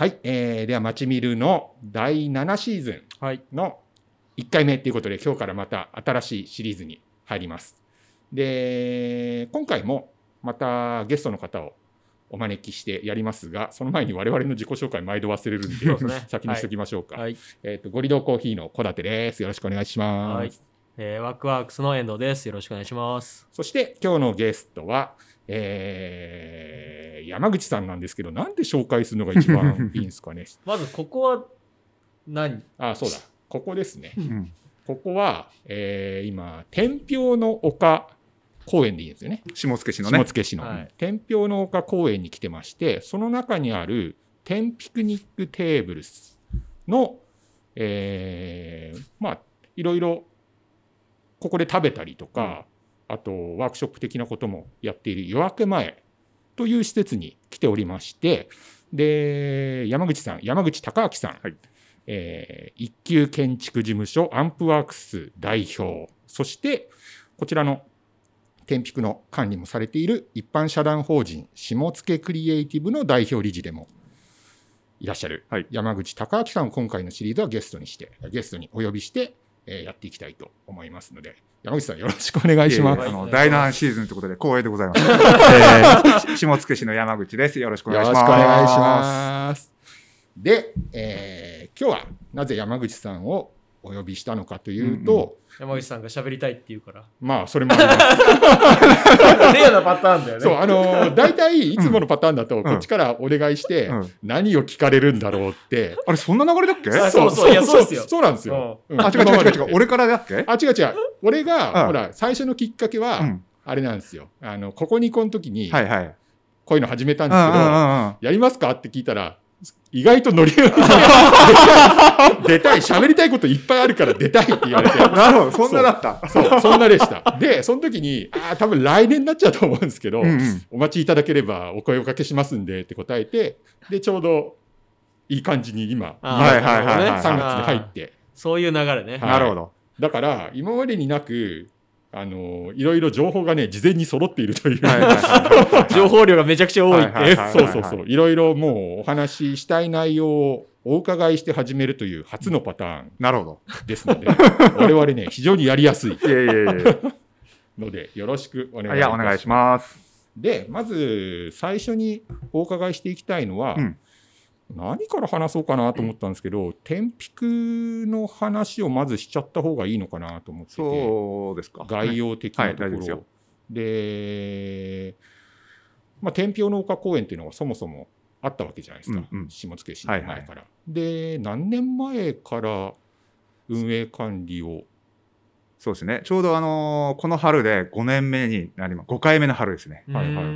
はい、えー、では、まちみるの第7シーズはい。ンの1回目ということで、今日からまた新しいシリーズに入ります。で、今回もまたゲストの方をお招きしてやりますが、その前に我々の自己紹介毎度忘れるんで、ね 先にしておきましょうか。はい。えっ、と、ゴリドコーヒーの小立です。よろしくお願いします。はい。えーワークワークスの遠藤です。よろしくお願いします。そして今日のゲストは、えー山口さんなんですけど、なんで紹介するのが一番 いいんですかね？まず、ここは何、あ、そうだ。ここですね。うんここは、えー今、天平の丘公園でいいんですよね。下野市の下ね。野市の、はい天平の丘公園に来てまして、その中にある天ピクニックテーブルスの、えーまあ、いろいろここで食べたりとか、あとワークショップ的なこともやっている夜明け前という施設に来ておりまして、で、山口さん、山口隆明さん、はい。えー一級建築事務所アンプワークス代表、そしてこちらの天ピクの管理もされている一般社団法人下野クリエイティブの代表理事でもいらっしゃるはい。山口隆明さんを今回のシリーズはゲストにして、ゲストにお呼びして、えーやっていきたいと思いますので、山口さんよろしくお願いします。あの第7シーズンということで光栄でございます。えー 下野市の山口です。よろしくお願いします。よろしくお願いします。で、えー今日はなぜ山口さんをお呼びしたのかというと、山口さんが喋りたいって言うから。まあ、それもあります。レアなパターンだよね。そう、あのー、大体いつものパターンだと、こっちからお願いして、うん何を聞かれるんだろうって。あれ、そんな流れだっけ？あそうそういやそうですよそうなんですよ。うんあ、違う違う違う違う。俺からだっけ？あ、違う違う。俺が、うんほら、最初のきっかけは、うん。あれなんですよ。あの、ここにこの時に、はいはい。こういうの始めたんうんですけど、うんうんうん。やりますか？って聞いたら、意外とノリが出たい、喋りたいこといっぱいあるから出たいって言われて、なるほど、そんなだった。そう、そんなでした。で、その時に、ああ、多分来年になっちゃうと思うんですけど、うんうん。お待ちいただければお声をかけしますんでって答えて、で、ちょうどいい感じに今、あーはいはいはいはい3月に入って、そういう流れね。はい。なるほど。だから、今までになく、あの、いろいろ情報がね、事前に揃っているという。はい 情報量がめちゃくちゃ多いって。そうそうそう。いろいろもうお話ししたい内容をお伺いして始めるという初のパターンなるほど。ですので、我々ね、非常にやりやすい。ので、よろしくお願いいたいや、お願いします。で、まず最初にお伺いしていきたいのは、うん何から話そうかなと思ったんですけど、天ピクの話をまずしちゃった方がいいのかなと思ってて、そうですか。概要的なところ、はい大丈夫でまあ、天平の丘公園っていうのがそもそもあったわけじゃないですか、うんうん下野市の前から。で、何年前から運営管理を、そうですね。ちょうどあのーこの春で5年目になります。5回目の春ですね。はいはいはい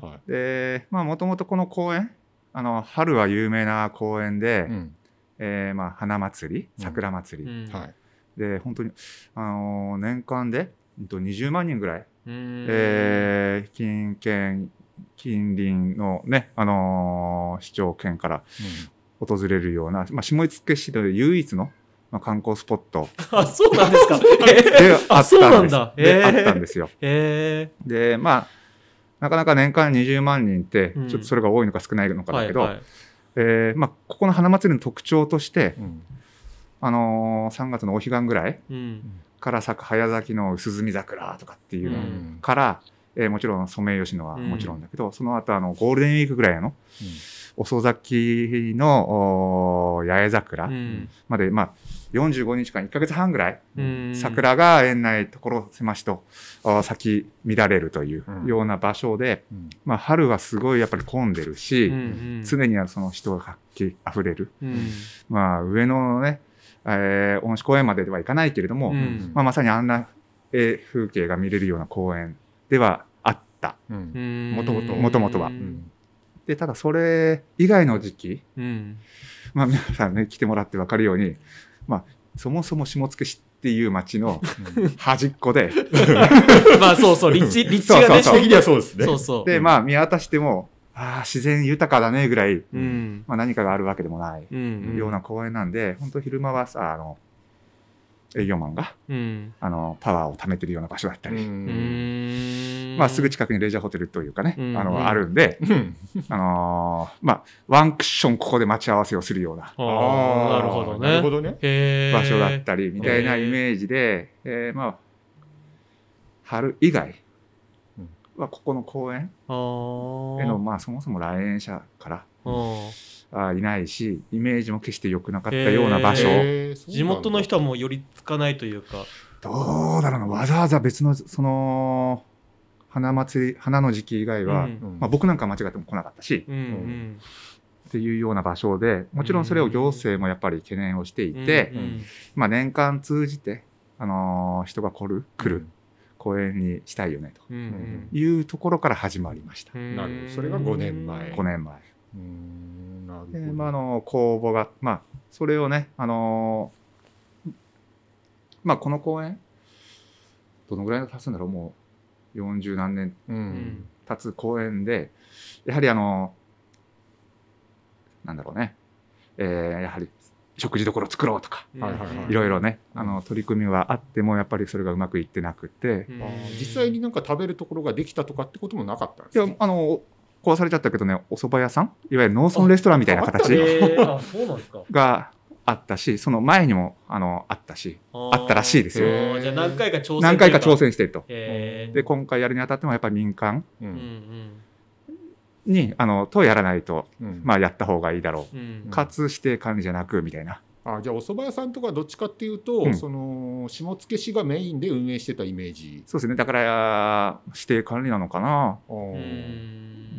はい。で、まあ、もともとこの公園、あの、春は有名な公園で、うん。えーまあ、花祭り、うん。桜祭り。うん。はい。で、本当に、あのー年間で、うんと20万人ぐらい、うん。えー近県、近隣のね、あのー市長県から訪れるような、まあ、下野市で唯一の、まあ、観光スポット。あ、そうなんですか？であったんです。そうなんだ。でへー。あったんですよ。へで、まあ、なかなか年間20万人って、うん。ちょっとそれが多いのか少ないのえ。かだけど、はいはい。えーまあ、ここの花祭りの特徴として、うん。あのー3月のお彼岸ぐらいうん。から咲く早咲きの薄墨桜とかっていうのうん。から、えーもちろんソメイヨシノはもちろんだけど、その後あのゴールデンウィークぐらいの遅咲きの八重桜うん。まで、まあ、45日間1ヶ月半ぐらいうん。桜が園内所狭しと咲き乱れるといううんような場所で、うん。まあ、春はすごいやっぱり混んでるし、うんうん。常にその人が活気あふれる、うん。まあ、上野のね、えー恩賜公園までではいかないけれども、うん。まあ、まさにあんな、えー風景が見れるような公園ではあった。うん。うん。元々元々は。うん。でただそれ以外の時期、うん。まあ、皆さんね来てもらって分かるように、まあ、そもそも下野市っていう町の端っこで、まあそうそう、立地、立地がね、的にはそうですね。そうそう。で、まあ、見渡しても、ああ、自然豊かだねぐらい、うん。まあ、何かがあるわけでもないうん。ような公園なんで、本当昼間はさ、あの、営業マンが、うん。あの、パワーを貯めてるような場所だったうり、うん。ん。まあ、すぐ近くにレジャーホテルというかね、うん。あの、あるんで、うん。あのーまあ、ワンクッションここで待ち合わせをするようなああ、なるほどね。なるほどね。場所だったりみたいなイメージで、えー。まあ、春以外うん。はここの公園への、まあ、そもそも来園者からうんあいないし、イメージも決して良くなかったような場所。地元の人はもう寄りつかないというか。どうだろうな、わざわざ別の、その、花祭り、花の時期以外は、うん。うんまあ、僕なんか間違っても来なかったし、うんうん。っていうような場所で、もちろんそれを行政もやっぱり懸念をしていて、うんまあ、年間通じて、あのー人が来る、来る公園にしたいよね、うんうん。というところから始まりました。う。ん。なるほど。それが5年前。5年前。うーんなるほで、ど。まあ、あの、公募が、まあ、それをね、あのーまあ、この公園、どのぐらいの経つんだろう、もう40何年う。うん。ん経つ公園で、やはりあの、なんだろうね、えーやはり食事どころ作ろうとか、はいはいはい。いろいろね、あの、取り組みはあっても、やっぱりそれがうまくいってなくて、実際になんか食べるところができたとかってこともなかったんですか？いや、あの、壊されちゃったけどね、お蕎麦屋さん？いわゆる農村レストランみたいな形。があったし、その前にも、あの、あったし、あったらしいですよじゃあ何回か挑戦何回か挑戦。戦してると。で、今回やるにあたっても、やっぱり民間？ううんんに、あの、とやらないと、うんまあ、やった方がいいだろうんうんう。かつ、指定管理じゃなく、みたいな。あじゃあお蕎麦屋さんとかどっちかっていうと、うんその下野市がメインで運営してたイメージ。そうですね。だから、指定管理なのかな、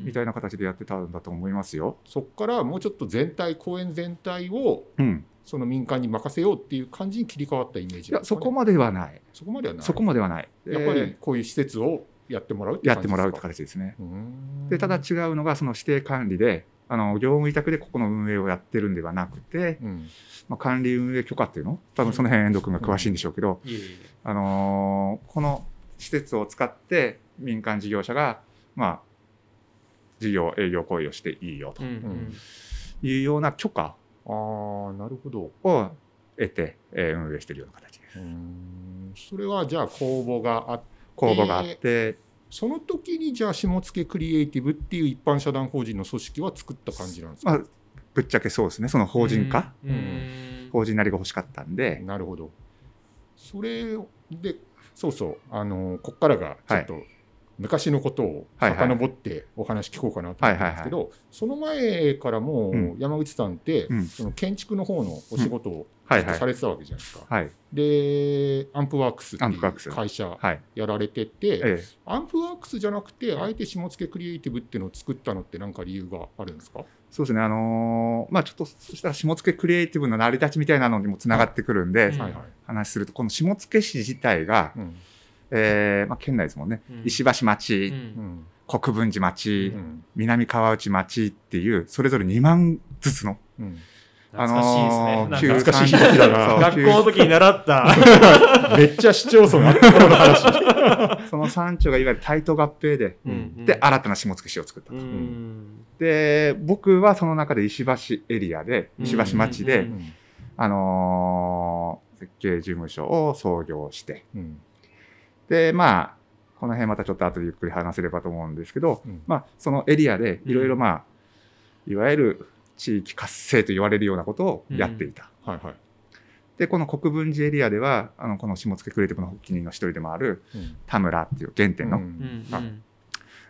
みたいな形でやってたんだと思いますよ。そこからもうちょっと全体公園全体をうん。その民間に任せようっていう感じに切り替わったイメージいや、そこまではない。そこまではないそこまではない。やっぱりえこういう施設をやってもらうーやってもらうって感形ですね。じでただ違うのが、その指定管理で、あの、業務委託でここの運営をやってるんではなくて、うんまあ、管理運営許可っていうの？多分その辺、遠藤君が詳しいんでしょうけど、いえいえあのーこの施設を使って民間事業者が、まあ、事業、営業行為をしていいよというような許可ああなるほど。を得て、えー運営しているような形です。それはじゃあ公募があって公募があって、その時にじゃあ下野クリエイティブっていう一般社団法人の組織は作った感じなんですか、まあ、ぶっちゃけそうですね、その法人化、法人なりが欲しかったんで、なるほど。それでそうそう。あのこっからがちょっと昔のことを遡ってお話聞こうかなと思ったんですけど、その前からもうん。山口さんって、うん。その建築の方のお仕事をさ。れてたわけじゃないですか。はい。でアンプワークスっていう会社はい。やられてて、ええ。アンプワークスじゃなくてあえて下野クリエイティブっていうのを作ったのって何か理由があるんですか？そうですね、あのーまあちょっと、そしたら下野クリエイティブの成り立ちみたいなのにもつながってくるんで。話すると、この下野市自体が、うんえーまあ、県内ですもんね、うん。石橋町、うん。うん国分寺町、うん。南川内町っていう、それぞれ2万ずつの、うん。懐かしいですね。懐か。しい時だな学校の時に習った。めっちゃ市町村の話。その山頂がいわゆる対等合併で、うんで、新たな下野市を作ったと。うん。で、僕はその中で石橋エリアで、うん。石橋町で、うん。あのー設計事務所を創業して、うんで、まあ、この辺またちょっと後でゆっくり話せればと思うんですけど、うん。まあ、そのエリアでいろいろまあ、いわゆる地域活性と言われるようなことをやっていた。はいはい。で、この国分寺エリアでは、あの、この下野クリエイティブの発起人の一人でもあるうん。田村っていう原点の、うん。うんはい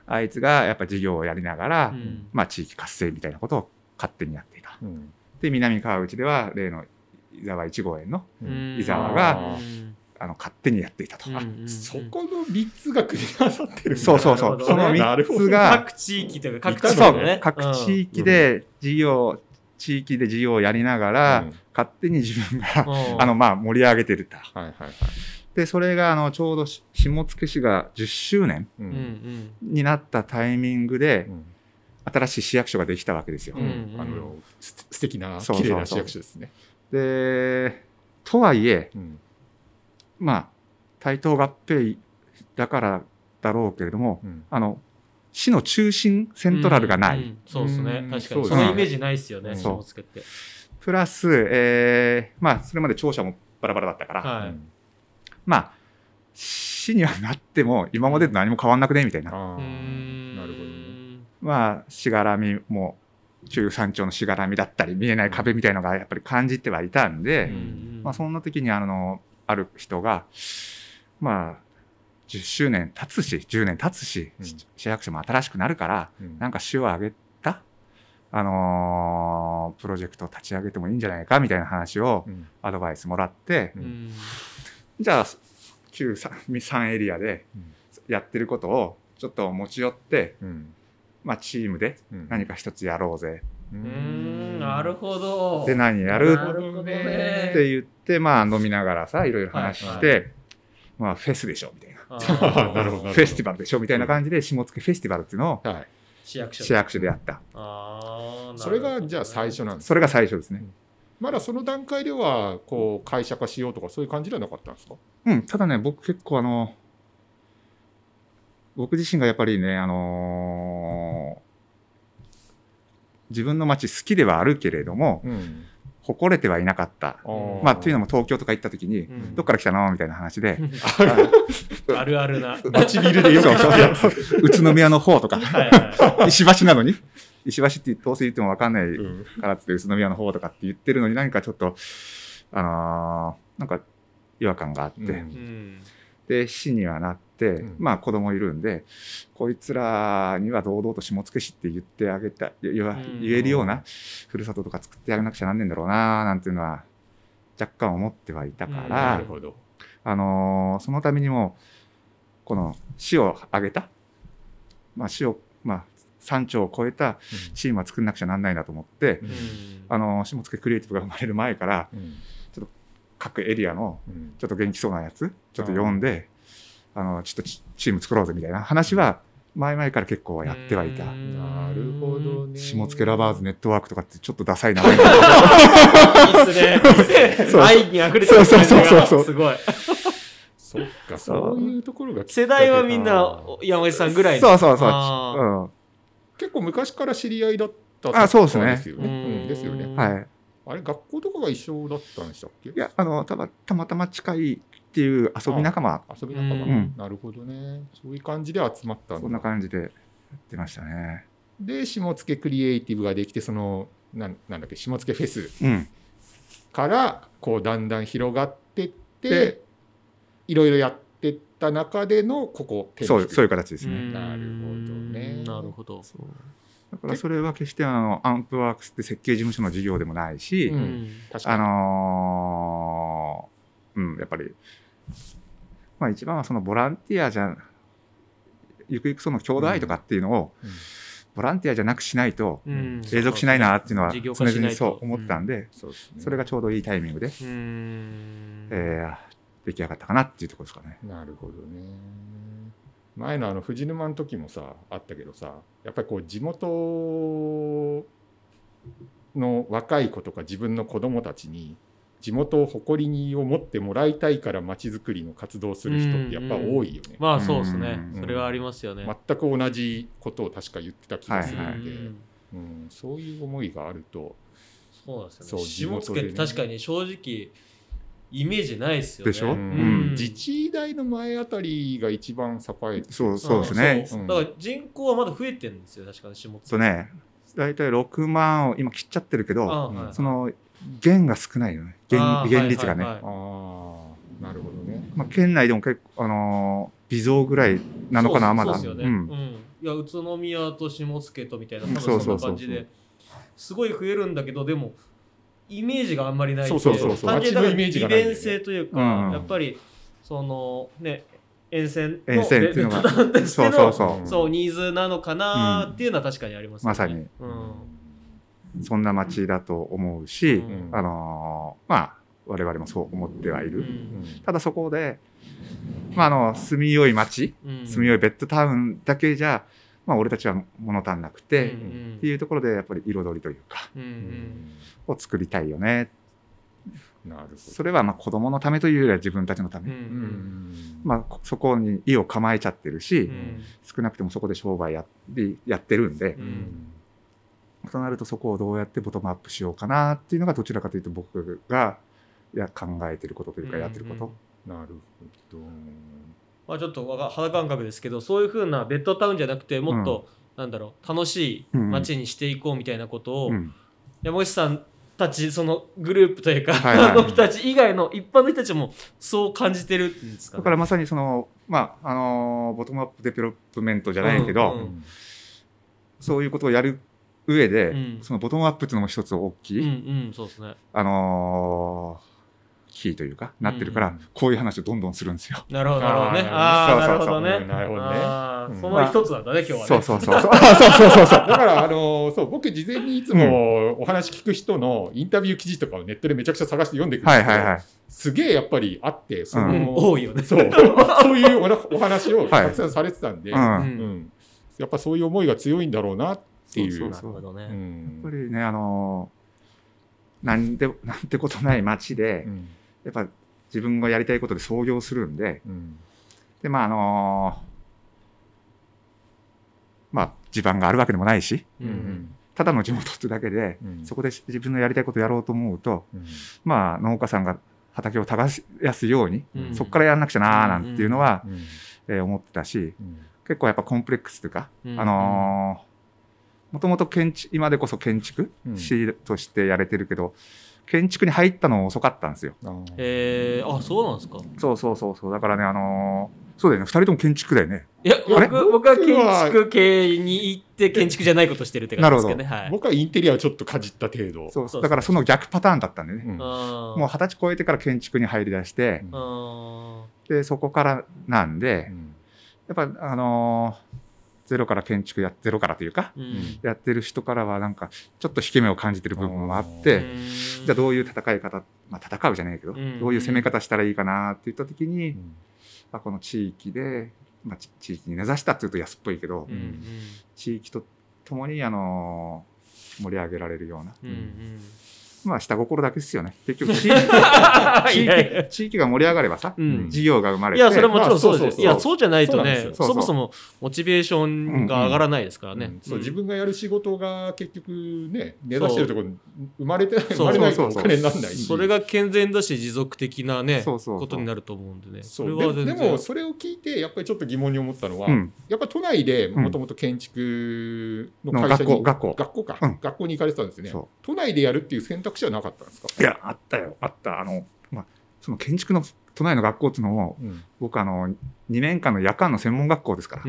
あいつがやっぱ事業をやりながら、うん。まあ地域活性みたいなことを勝手にやっていた。うん。で、南川内では例の伊沢一号園のうん。伊沢がうんあの勝手にやっていたと。うんあそこの3つが組み合わさってるそうそうそう。ね。その3なるほどつが、各地域というか各地ね。各地域で事業、地域で事業をやりながら、うん。勝手に自分が、うん。あの、まあ、盛り上げてると。はいはいはい。で、それが、あの、ちょうどし下野市が10周年ううん。んになったタイミングでう、ん。新しい市役所ができたわけですよ。うん。うんあのす素敵なそうそうそう。綺麗な市役所ですね。で、とはいえ、うんまあ、対等合併だからだろうけれども、うん。あの、市の中心セントラルがない。うんうん。そうですね。うん。確かに。そのイメージないですよね、そう下野って。プラス、えーまあ、それまで庁舎もバラバラだったから、はい。うん。まあ、市にはなっても今までと何も変わんなくね？みたいな。なるほどね。まあしがらみも中山頂のしがらみだったり見えない壁みたいのがやっぱり感じてはいたんで、うん。まあ、そんな時にあのある人がまあ10周年経つし10年経つし、うん。市役所も新しくなるからうんなんか市を挙げた、あのープロジェクトを立ち上げてもいいんじゃないかみたいな話をうんアドバイスもらって、ううんんじゃあ旧 3, 3エリアでうんやってることをちょっと持ち寄って、うんまあ、チームでうん何か一つやろうぜ、うん。なるほど。で何やる？なるほどってね言ってまあ飲みながらさいろいろ話して、はいまあフェスでしょみたいな。なるほどフェスティバルでしょみたいな感じで下野フェスティバルっていうのをはい。市役所市役所でやった。あーそれがじゃあ最初なんですそれが最初ですね。まだその段階ではこう会社化しようとかそういう感じではなかったんですか？うん、ただね、僕結構あの、僕自身がやっぱりね、あのー自分の街好きではあるけれども、うん。誇れてはいなかった。まあ、というのも東京とか行った時に、うん。どっから来たのみたいな話で、あるあるな。街ビルでよく宇都宮の方とか、はいは石橋なのに、石橋ってどうせ言っても分かんないうんからっつって宇都宮の方とかって言ってるのに何かちょっと、あのーなんか違和感があって、うん。で市にはなって、うん。まあ子供いるんでこいつらには堂々と下野市って言ってあげた言えるようなふるさととか作ってあげなくちゃなんねえんだろうななんていうのは若干思ってはいたかうんら、なるほど。あのーそのためにもこの市を挙げた、まあ、市を、まあ、山頂を超えたチームは作んなくちゃなんないなと思って、うん。うんあのー下野クリエイティブが生まれる前からうん。各エリアのうん。ちょっと元気そうなやつちょっと呼んで、あのちょっとチチーム作ろうぜみたいな話は前々から結構やってはいた。うん。なるほどね。下野ラバーズネットワークとかってちょっとダサい名前。だいいっすね。いいっすね。そう。愛に溢れてるそうそうそうそう。すごい。そっかそういうところが世代はみんな山口さんぐらいの。そうそうそう。うん。結構昔から知り合いだったあそうですね。ですよね。うん。ですよね。はい。あれ学校とかが一緒だったんでしたっけ？いや、あの、たまたま近いっていう遊び仲間、遊び仲間、うん。なるほどね。そういう感じで集まったんだ。そんな感じでやってましたね。で下野クリエイティブができてそのなんなんだっけ下野フェス。うん。からこうだんだん広がってってでいろいろやってった中でのここそう、そういうう形ですね。うん。なるほどね。なるほど。だからそれは決してあの、アンプワークスって設計事務所の事業でもないし、ううん。んあ確かに、のーうん、やっぱり、まあ一番はそのボランティアじゃ、ゆくゆくその郷土愛とかっていうのを、うん。ボランティアじゃなくしないと、うん。継続しないなっていうのは常々そう思ったんで、それがちょうどいいタイミングで、うん。えー出来上がったかなっていうところですかね。なるほどね。前のあの藤沼の時もさあったけどさやっぱりこう地元の若い子とか自分の子供たちに地元を誇りにを持ってもらいたいから街づくりの活動する人ってやっぱ多いよね。まあそうですね。うんそれはありますよね。全く同じことを確か言ってた気がするはいので、うん。うんそういう思いがあると、そうなんですよね。下野って確かに正直イメージないですよね。でしょ？ううん。自治大の前あたりが一番栄えてそうそうですね。だから人口はまだ増えてるんですよ確かに下野そうね、大体6万を今切っちゃってるけど、あはい。その減が少ないよね。減あー減率がね。はいはい。はいああなるほどね。まあ、県内でも結構、あのー微増ぐらいなのかな、まだ。そうですよね、ううん。んいや宇都宮と下野とみたいな多分そうそんなそうそう。感じですごい増えるんだけどでもイメージがあんまりないそうそうそうそう。単純に利便性というか、うん。やっぱりそのね沿線の沿線っていうのが。そうのそうそう。そうニーズなのかなっていうのは確かにありますよね、まさに。うんそんな街だと思うし、うん。あのーまあ、我々もそう思ってはいる。うん。ただそこで、まあ、あの、住みよい街、うん。住みよいベッドタウンだけじゃ、まあ、俺たちは物足んなくて、うんうん。っていうところで、やっぱり彩りというか、うんうん。を作りたいよね。なるほど。それは、まあ、子供のためというよりは自分たちのため。うんうん。まあ、そこに意を構えちゃってるし、うん。少なくてもそこで商売やりやってるんでう、うんとなるとそこをどうやってボトムアップしようかなっていうのがどちらかというと僕がいや考えてることというかやってること。なるほど。まあ、ちょっと肌感覚ですけどそういうふうなベッドタウンじゃなくてもっと、なんだろう楽しい街にしていこうみたいなことを、うん。山口さんたちそのグループというか、はいはいあの人たち以外の一般の人たちもそう感じてるんですか、ね、だからまさにその、まあ、あの、 bottom-up development じゃないけど、うんうん。そういうことをやる上で、うん。そのボトムアップっていうのも一つ大きい、うんうんそうですね。あのーキーというか、なってるから、うん。こういう話をどんどんするんですよ。なるほどなるほどね。あーあなそうそうそう。るほどね。うんなるほどね。その一つなんだね、今日はね。そうそうそう。そう。あそうそうそう。そう。だから、あのそう僕、事前にいつもお話聞く人のインタビュー記事とかをネットでめちゃくちゃ探して読んでいくんですけど、はいはいはい。すげえやっぱりあって、そのうん。多いよね。そう。そういうお話をたくさんされてたんで、うん。うん。うん。やっぱそういう思いが強いんだろうなっていう。そうやっぱりね、あのーなんで、なんてことない街でう、ん。やっぱ自分がやりたいことで創業するんで、うん。で、まあ、あのーまあ、地盤があるわけでもないし、うんうん。ただの地元ってだけで、うん。そこで自分のやりたいことやろうと思うと、うん。まあ、農家さんが畑を耕すように、うん。そこからやんなくちゃなーなんていうのは、うんえー思ってたし、うん。結構やっぱコンプレックスというか、うん。あのーもともと建築、今でこそ建築うん。士としてやれてるけど、建築に入ったの遅かったんですよ。あー。えー、あそうなんですか？そうそうそうそう。だからね、あのーそうだよね、二人とも建築だよね。いやあれ？僕僕は建築系に行って建築じゃないことしてるって感じですけど。ねはい。僕はインテリアをちょっとかじった程度。そうそう。だからその逆パターンだったんでね。うん。もう二十歳超えてから建築に入り出して、うんあで、そこからなんで、うん。やっぱ、あのーゼロから建築や、ゼロからというか、ーうん。やってる人からはなんか、ちょっと引け目を感じてる部分もあって、うん。じゃあどういう戦い方、まあ戦うじゃないけど、うん。どういう攻め方したらいいかなって言った時に、うん。まあ、この地域で、まあ、ち地域に根ざしたっていうと安っぽいけど、地域とともに、あのー盛り上げられるような、まあ下心だけですよね。結局地域 い地域、地域が盛り上がればさ、うん。事業が生まれて、いやそれはもちろんそうですよ、まあそう。そうそういやそうじゃないとねそそもそもモチベーションが上がらないですからね、うんそう自分がやる仕事が結局ね根ざしてるところに生まれてない生まれないお金にならない。しそれが健全だし持続的なねそうそうそう。ことになると思うんでね。それはででもそれを聞いてやっぱりちょっと疑問に思ったのは、うん、やっぱり都内でもともと建築の会社に、の学校学校。学校か、うん。学校に行かれてたんですね。そ都内でやるっていう選択肢はなかったんですか？いや、あったよ、あった。あの、まあ、その建築の都内の学校っていうのも、うん。僕、あの、2年間の夜間の専門学校ですから。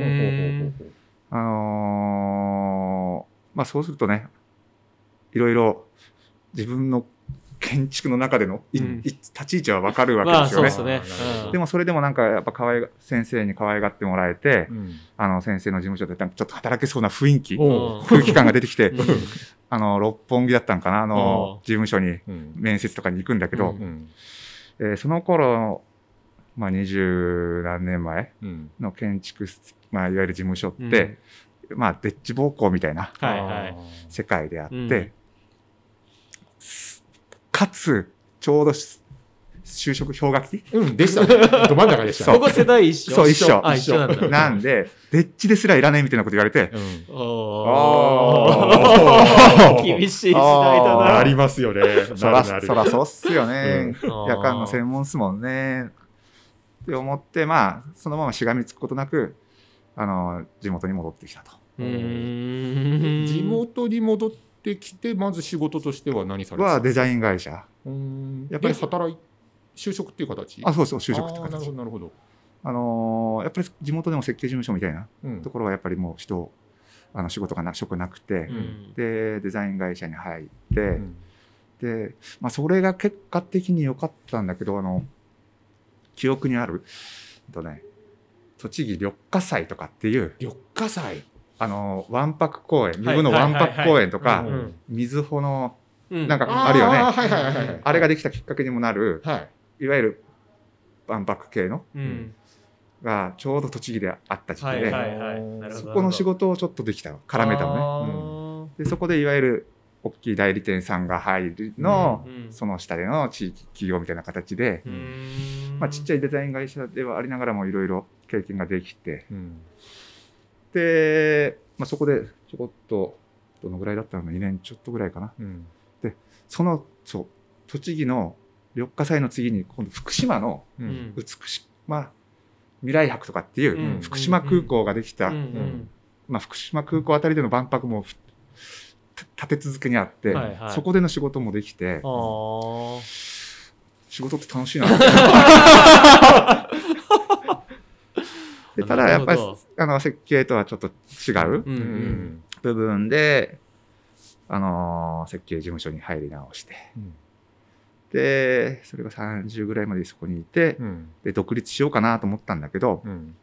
あのーまあ、そうするとね、いろいろ自分の建築の中でのい、うん。い立ち位置はわかるわけまあですよね。そうですね。でもそれでもなんかやっぱ可愛が先生に可愛がってもらえて、うん。あの先生の事務所でちょっと働けそうな雰囲気、空気感が出てきて、うん あの六本木だったんかな、あのお事務所にうん。面接とかに行くんだけど、うんうん。えーその頃、まあ、二十何年前うん。の建築、まあ、いわゆる事務所って、まあ、デッチ暴行みたいなはいはい。世界であって、うん。かつ、ちょうどし就職氷河期？うん、でしたね。ど真ん中でしたね。ここ世代一緒そう一緒あ一緒なんだなんで、デッチですらいらないみたいなこと言われて、うんおあーー厳しい時代だなあーありますよね。そら、なるなるそらそうっすよね。うん夜間の専門っすもんね。って思って、まあ、そのまましがみつくことなく、あの、地元に戻ってきたと。うーん地元に戻ってきて、まず仕事としては何されてたはデザイイン会社。ンやっぱりで働い、就職っていう形？あ、そうそう、就職って形なるほど、。なるほど。あのーやっぱり地元でも設計事務所みたいなうんところはやっぱりもう人、あの仕事がな、職なくて、うんで、デザイン会社に入って、うんで、まあ、それが結果的に良かったんだけど、あの、記憶にある、えっとね、栃木緑化祭とかっていう、緑化祭？あの、わんぱく公園、はい二部のわんぱく公園とかはいはいはいうん、水穂の、うんなんかあるよねーはいはいはいはい。あれができたきっかけにもなる、はい。いわゆる万博系の？うん。がちょうど栃木であった時期で、はいはいそこの仕事をちょっとできたの。絡めたのね。ねでそこでいわゆる大きい代理店さんが入るの、うんその下での地域企業みたいな形で、まあ、ちっちゃいいデザイン会社ではありながらもいろいろ経験ができて。うん。で、まあ、そこでちょこっとどのぐらいだったの？2年ちょっとぐらいかな。うん。そのそう栃木の緑化祭の次に今度福島のうん。美しま未来博とかっていう、うん。福島空港ができた、まあ、福島空港あたりでの万博も立て続けにあって、はいはい。そこでの仕事もできて仕事って楽しいな。ただやっぱりあの設計とはちょっと違う部分で、あの設計事務所に入り直してうんでそれが30ぐらいまでそこにいてうん。で独立しようかなと思ったんだけど、うん。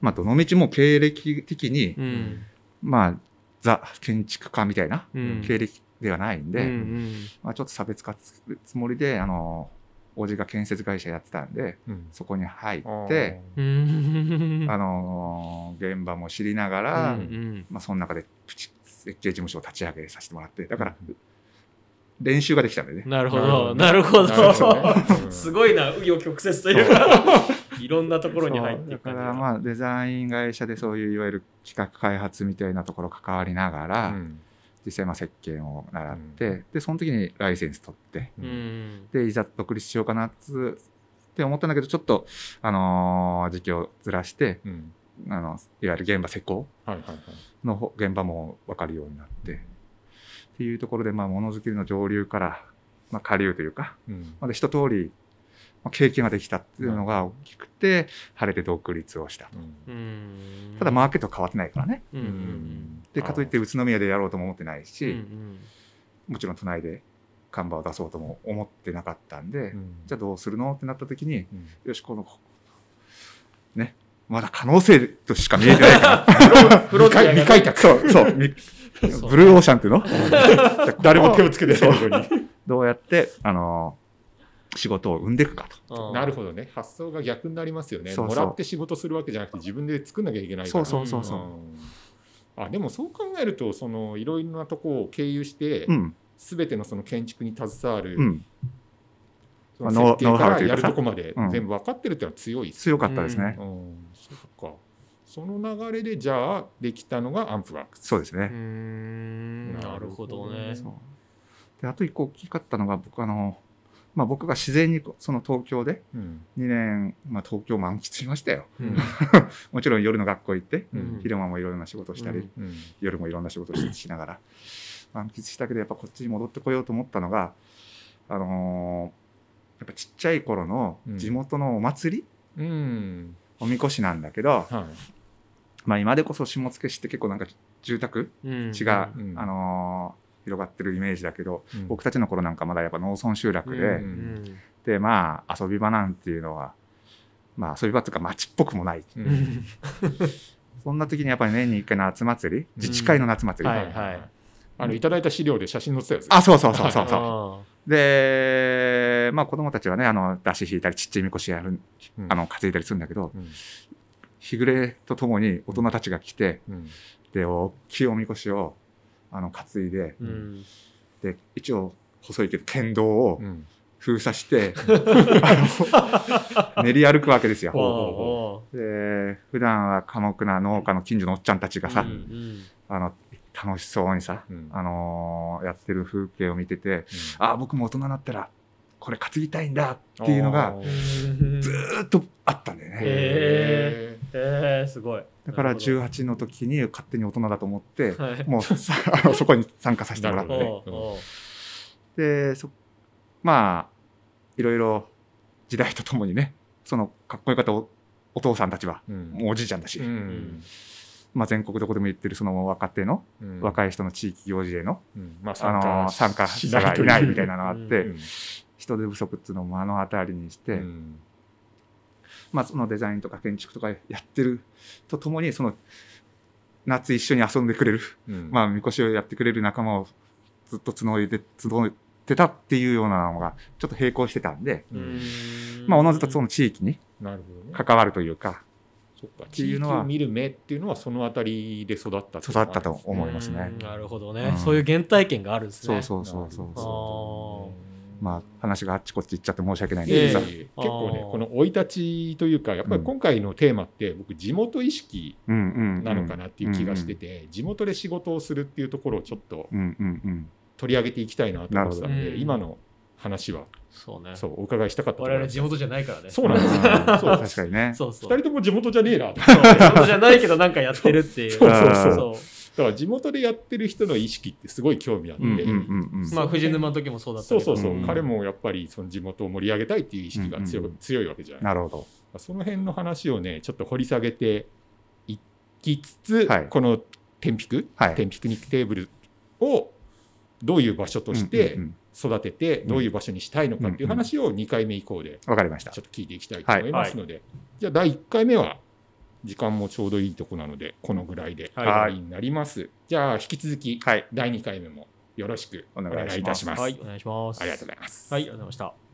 まあ、どの道も経歴的に、うん。まあ、ザ建築家みたいなうん。経歴ではないんで、うんうん。まあ、ちょっと差別化するつもりで、あの、おじが建設会社やってたんで、うん。そこに入って、うん。あのー現場も知りながら、うんうん。まあ、その中でプチ設計事務所を立ち上げさせてもらって、だから、練習ができたんでね。なるほど。ななるほど。すごいな紆余曲折という。か いろんなところに入っていだかく感じ。がらまあデザイン会社でそういういわゆる企画開発みたいなところ関わりながら、うん。実際まあ設計を習って、でその時にライセンス取ってうん。でいざ独立しようかなっつって思ったんだけどちょっと、あのー時期をずらしてうん。あのいわゆる現場施工はいはいはい。現場も分かるようになってっていうところでまあものづくりの上流から、まあ、下流というかうん。まで一通りまあ経験ができたっていうのが大きくて晴れて独立をしたうん。うん。ただマーケットは変わってないからね。うん。うん。でかといって宇都宮でやろうとも思ってないし、うんうん。もちろん都内で看板を出そうとも思ってなかったんで、うん。じゃあどうするの？ってなった時にうん。よしこのねまだ可能性としか見えてないからフロンティアがね。未開拓。そうそう。ブルーオーシャンっていうの？誰も手をつけてないところに。どうやってあの仕事を生んでいくかと。うんなるほどね。発想が逆になりますよね。そうそう。もらって仕事するわけじゃなくて自分で作んなきゃいけないから。そうそうそうそう。うん。あでもそう考えるとそのいろいろなとこを経由して、うん。全てのその建築に携わる、うん。設計ノウハウというかからやるとこまでうん。全部分かってるっていうのは強いです強かったですね。うん、その流れでじゃあできたのがアンプワーク。スそうですね。ん。なるほどね。であと一個大きかったのが僕あの、まあ、僕が自然にその東京でうん。2年、まあ、東京満喫しましたよ。うん。もちろん夜の学校行って、うん。昼間もいろいろな仕事をしたり、うん。うん。夜もいろんな仕事をししながら満喫したけどやっぱこっちに戻ってこようと思ったのがあのーやっぱちっちゃい頃の地元のお祭り、うん。おみこしなんだけど、はまあ、今でこそ下野市って結構なんか住宅うん。地が、うん。あのー広がってるイメージだけど、いうん。僕たちの頃なんかまだやっぱ農村集落で、ううん。んでまあ遊び場なんていうのはまあ遊び場っていうか町っぽくもない、ううん。ん そんな時にやっぱり年に一回夏祭り自治会の夏祭り、はいはい。あのいただいた資料で写真載ってたやつあそうそうそうそうそう。あでまあ子供たちはねあの出し引いたりちっちゃいみこしやるうん。あの担いだりするんだけどうん日暮れとともに大人たちが来てうん。で大きいおみこしをあの担いでで一応細いけど県道をうん。封鎖して、練り歩くわけですよ。で普段は寡黙な農家の近所のおっちゃんたちがさ、あの楽しそうにさ、うん。あのーやってる風景を見ててああ僕も大人になったらこれ担ぎたいんだっていうのがずーっとあったんだよね。へえー、すごい。だからなる18の時に勝手に大人だと思ってはい。もうさあのそこに参加させてもらって。でそまあいろいろ時代とともにねそのかっこよかったおお父さんたちはうん。もうおじいちゃんだし、うん。まあ、全国どこでも言ってるその若手のうん。若い人の地域行事への、うん。まああの参加し者がいないみたいななのがあっうて、うん。人手不足っていうのを目の当たりにして、うんまあ、そのデザインとか建築とかやってるとともにその夏一緒に遊んでくれる、うん。まあ、みこしをやってくれる仲間をずっと募いで募ってたっていうようなのがちょっと並行してたんで、ん。ん。まあ、おのずとその地域になるほどね。関わるというかそっか。っていうのは地域を見る目っていうのはそのあたりで育った育ったと思いますね。うん。なるほどね、うん。そういう原体験があるんですね。そうそうそうそうあそー。うまあ話があっちこっち行っちゃって申し訳ないんですけどさ、え。いえ結構ねこの生い立ちというかやっぱり今回のテーマって僕地元意識うんうんうんなのかなっていう気がしてて地元で仕事をするっていうところをちょっとうんうんうん。取り上げていきたいなと思ってたので今の話はそうね。そうお伺いしたかった我ろ々地元じゃないからね。そうなんですよ。うんそう確かにね。そうそう。二人とも地元じゃねえなと。そう地元じゃないけどなんかやってるっていう。そうそうそう。そうだから地元でやってる人の意識ってすごい興味あって、うんうんうんうん。まあ藤沼の時もそうだったけど。そうそうそう、うん。彼もやっぱりその地元を盛り上げたいっていう意識が強,、うんうん強いわけじゃない。なるほど。その辺の話をねちょっと掘り下げていきつつ、はい。この天ピク、はい。天ピクニックテーブルをどういう場所として育てて、どういう場所にしたいのかっていう話を2回目以降でわかりました。ちょ。っと聞いていきたいと思いますので、じゃあ第1回目は時間もちょうどいいとこなのでこのぐらいで終はい。わりになります、じゃあ引き続きはい。第2回目もよろしくお願いいたします、はい。お願いします。ありがとうございます。はいありがとうございました